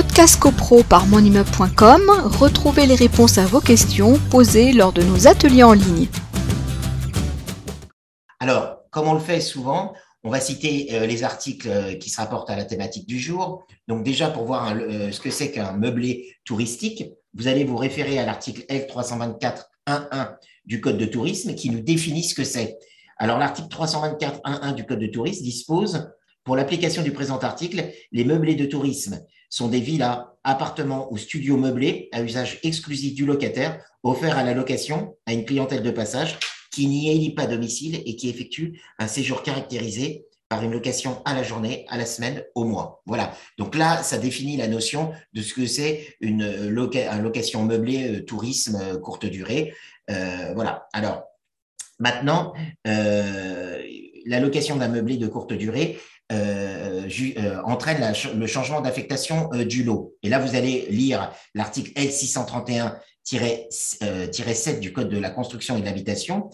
Podcast CoPro par monimmeuble.com, retrouvez les réponses à vos questions posées lors de nos ateliers en ligne. Alors, comme on le fait souvent, on va citer euh, les articles euh, qui se rapportent à la thématique du jour. Donc déjà, pour voir euh, ce que c'est qu'un meublé touristique, vous allez vous référer à l'article L324.1.1 du Code de tourisme qui nous définit ce que c'est. Alors l'article 324.1.1 du Code de tourisme dispose, pour l'application du présent article, les meublés de tourisme sont des villas, appartements ou studios meublés à usage exclusif du locataire, offerts à la location à une clientèle de passage qui n'y élit pas domicile et qui effectue un séjour caractérisé par une location à la journée, à la semaine, au mois. Voilà. Donc là, ça définit la notion de ce que c'est une location meublée euh, tourisme euh, courte durée. Euh, voilà. Alors, maintenant, la location d'un meublé de courte durée, euh, euh, entraîne le changement d'affectation euh, du lot. Et là, vous allez lire l'article L631-7 du Code de la construction et de l'habitation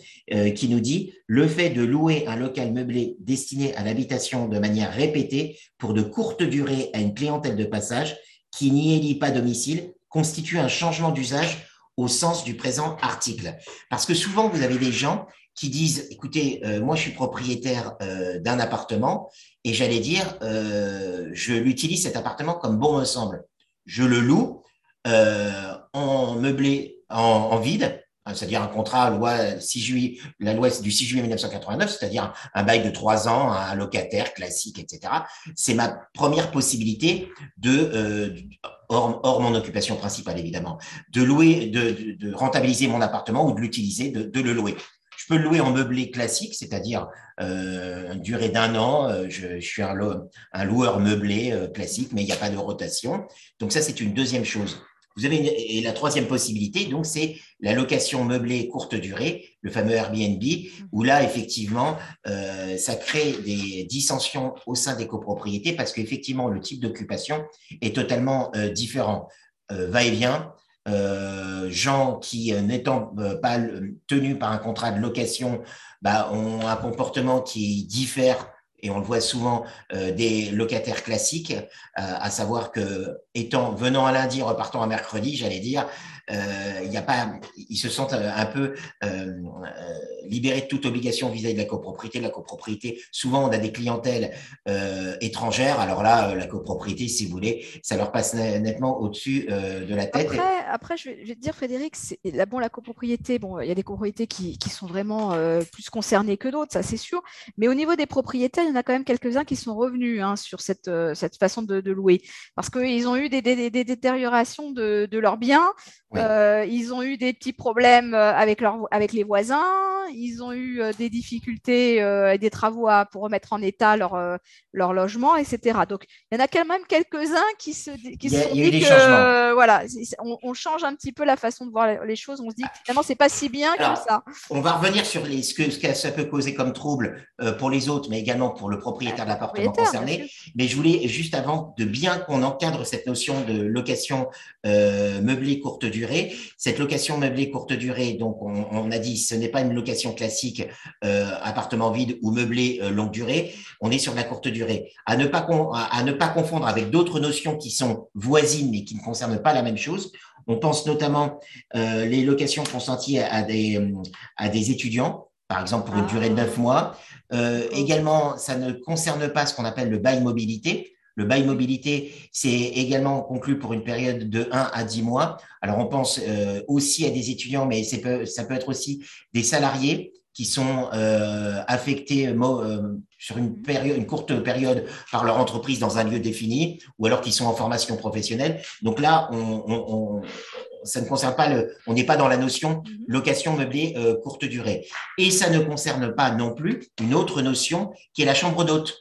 qui nous dit le fait de louer un local meublé destiné à l'habitation de manière répétée pour de courtes durées à une clientèle de passage qui n'y élit pas domicile constitue un changement d'usage au sens du présent article. Parce que souvent, vous avez des gens qui disent, écoutez, euh, moi je suis propriétaire euh, d'un appartement et j'allais dire, euh, je l'utilise cet appartement comme bon me semble. Je le loue en meublé, en, vide, hein, c'est-à-dire un contrat loi 6 juillet, la loi du 6 juillet 1989, c'est-à-dire un, bail de trois ans, un locataire classique, etc. C'est ma première possibilité de, hors, mon occupation principale évidemment, de louer, de, rentabiliser mon appartement ou de l'utiliser, de, le louer. Je peux le louer en meublé classique, c'est-à-dire euh, une durée d'un an. Euh, je, suis un, loueur meublé euh, classique, mais il n'y a pas de rotation. Donc ça, c'est une deuxième chose. Vous avez et la troisième possibilité, donc c'est la location meublée courte durée, le fameux Airbnb, où là effectivement, ça crée des dissensions au sein des copropriétés parce qu'effectivement le type d'occupation est totalement différent. Va-et-vient, euh, gens qui, euh, n'étant euh, pas tenus par un contrat de location, bah, ont un comportement qui diffère et on le voit souvent des locataires classiques, à savoir que étant venant à lundi, repartant à mercredi, j'allais dire, euh, il y a pas, ils se sentent euh, un peu euh, libérés de toute obligation vis-à-vis de la copropriété. La copropriété, souvent, on a des clientèles étrangères. Alors là, la copropriété, si vous voulez, ça leur passe nettement au-dessus de la tête. Après, après je, vais, te dire, Frédéric, bon, la copropriété, bon, il y a des copropriétés qui, sont vraiment plus concernées que d'autres, ça c'est sûr. Mais au niveau des propriétaires, il y en a quand même quelques-uns qui sont revenus hein, sur cette, cette façon de, louer parce qu'ils ont eu des, détériorations de leurs biens. Euh, ils ont eu des petits problèmes euh, avec, leur, avec les voisins, ils ont eu euh, des difficultés et des travaux à, pour remettre en état leur, leur logement, etc. Donc, il y en a quand même quelques-uns qui se, qui se sont dit que voilà, on, change un petit peu la façon de voir les choses. On se dit que finalement, c'est pas si bien comme ça. On va revenir sur les, ce, que, ce que ça peut causer comme trouble pour les autres, mais également pour le propriétaire de l'appartement concerné. Mais je voulais juste avant de bien qu'on encadre cette notion de location meublée courte durée cette location meublée courte durée, donc on, a dit, ce n'est pas une location classique euh, appartement vide ou meublé euh, longue durée. On est sur la courte durée. À ne pas, à, ne pas confondre avec d'autres notions qui sont voisines mais qui ne concernent pas la même chose. On pense notamment euh, les locations consenties à, des, à des étudiants, par exemple pour une durée de neuf mois. également, ça ne concerne pas ce qu'on appelle le bail mobilité. Le bail mobilité, c'est également conclu pour une période de 1 à 10 mois. Alors, on pense euh, aussi à des étudiants, mais ça peut être aussi des salariés qui sont euh, affectés euh, sur une, période, une courte période par leur entreprise dans un lieu défini, ou alors qui sont en formation professionnelle. Donc là, on, ça ne concerne pas le, on n'est pas dans la notion mhm. location meublée courte durée. Et ça ne concerne pas non plus une autre notion qui est la chambre d'hôte.